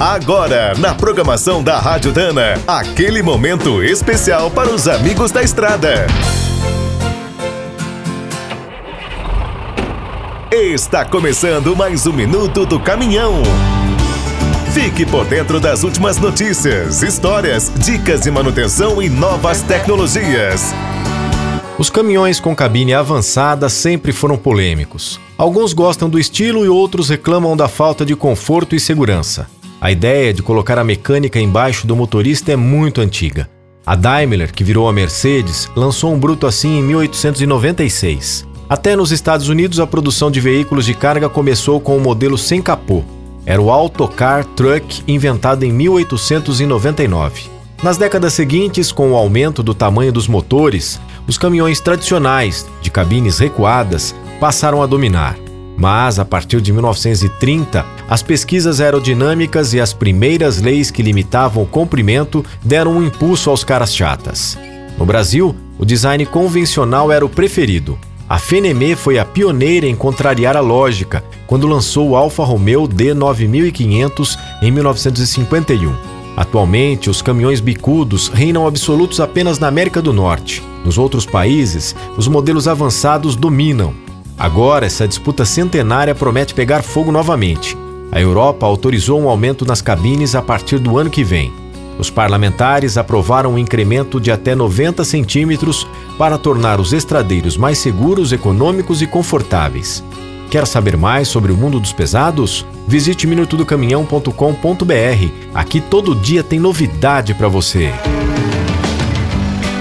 Agora, na programação da Rádio Dana, aquele momento especial para os amigos da estrada. Está começando mais um minuto do caminhão. Fique por dentro das últimas notícias, histórias, dicas de manutenção e novas tecnologias. Os caminhões com cabine avançada sempre foram polêmicos. Alguns gostam do estilo e outros reclamam da falta de conforto e segurança. A ideia de colocar a mecânica embaixo do motorista é muito antiga. A Daimler, que virou a Mercedes, lançou um bruto assim em 1896. Até nos Estados Unidos, a produção de veículos de carga começou com o um modelo sem capô. Era o Autocar Truck, inventado em 1899. Nas décadas seguintes, com o aumento do tamanho dos motores, os caminhões tradicionais, de cabines recuadas, passaram a dominar. Mas, a partir de 1930, as pesquisas aerodinâmicas e as primeiras leis que limitavam o comprimento deram um impulso aos caras chatas. No Brasil, o design convencional era o preferido. A Fenemé foi a pioneira em contrariar a lógica quando lançou o Alfa Romeo D9500 em 1951. Atualmente, os caminhões bicudos reinam absolutos apenas na América do Norte. Nos outros países, os modelos avançados dominam, Agora, essa disputa centenária promete pegar fogo novamente. A Europa autorizou um aumento nas cabines a partir do ano que vem. Os parlamentares aprovaram um incremento de até 90 centímetros para tornar os estradeiros mais seguros, econômicos e confortáveis. Quer saber mais sobre o mundo dos pesados? Visite minutodocaminhão.com.br. Aqui todo dia tem novidade para você.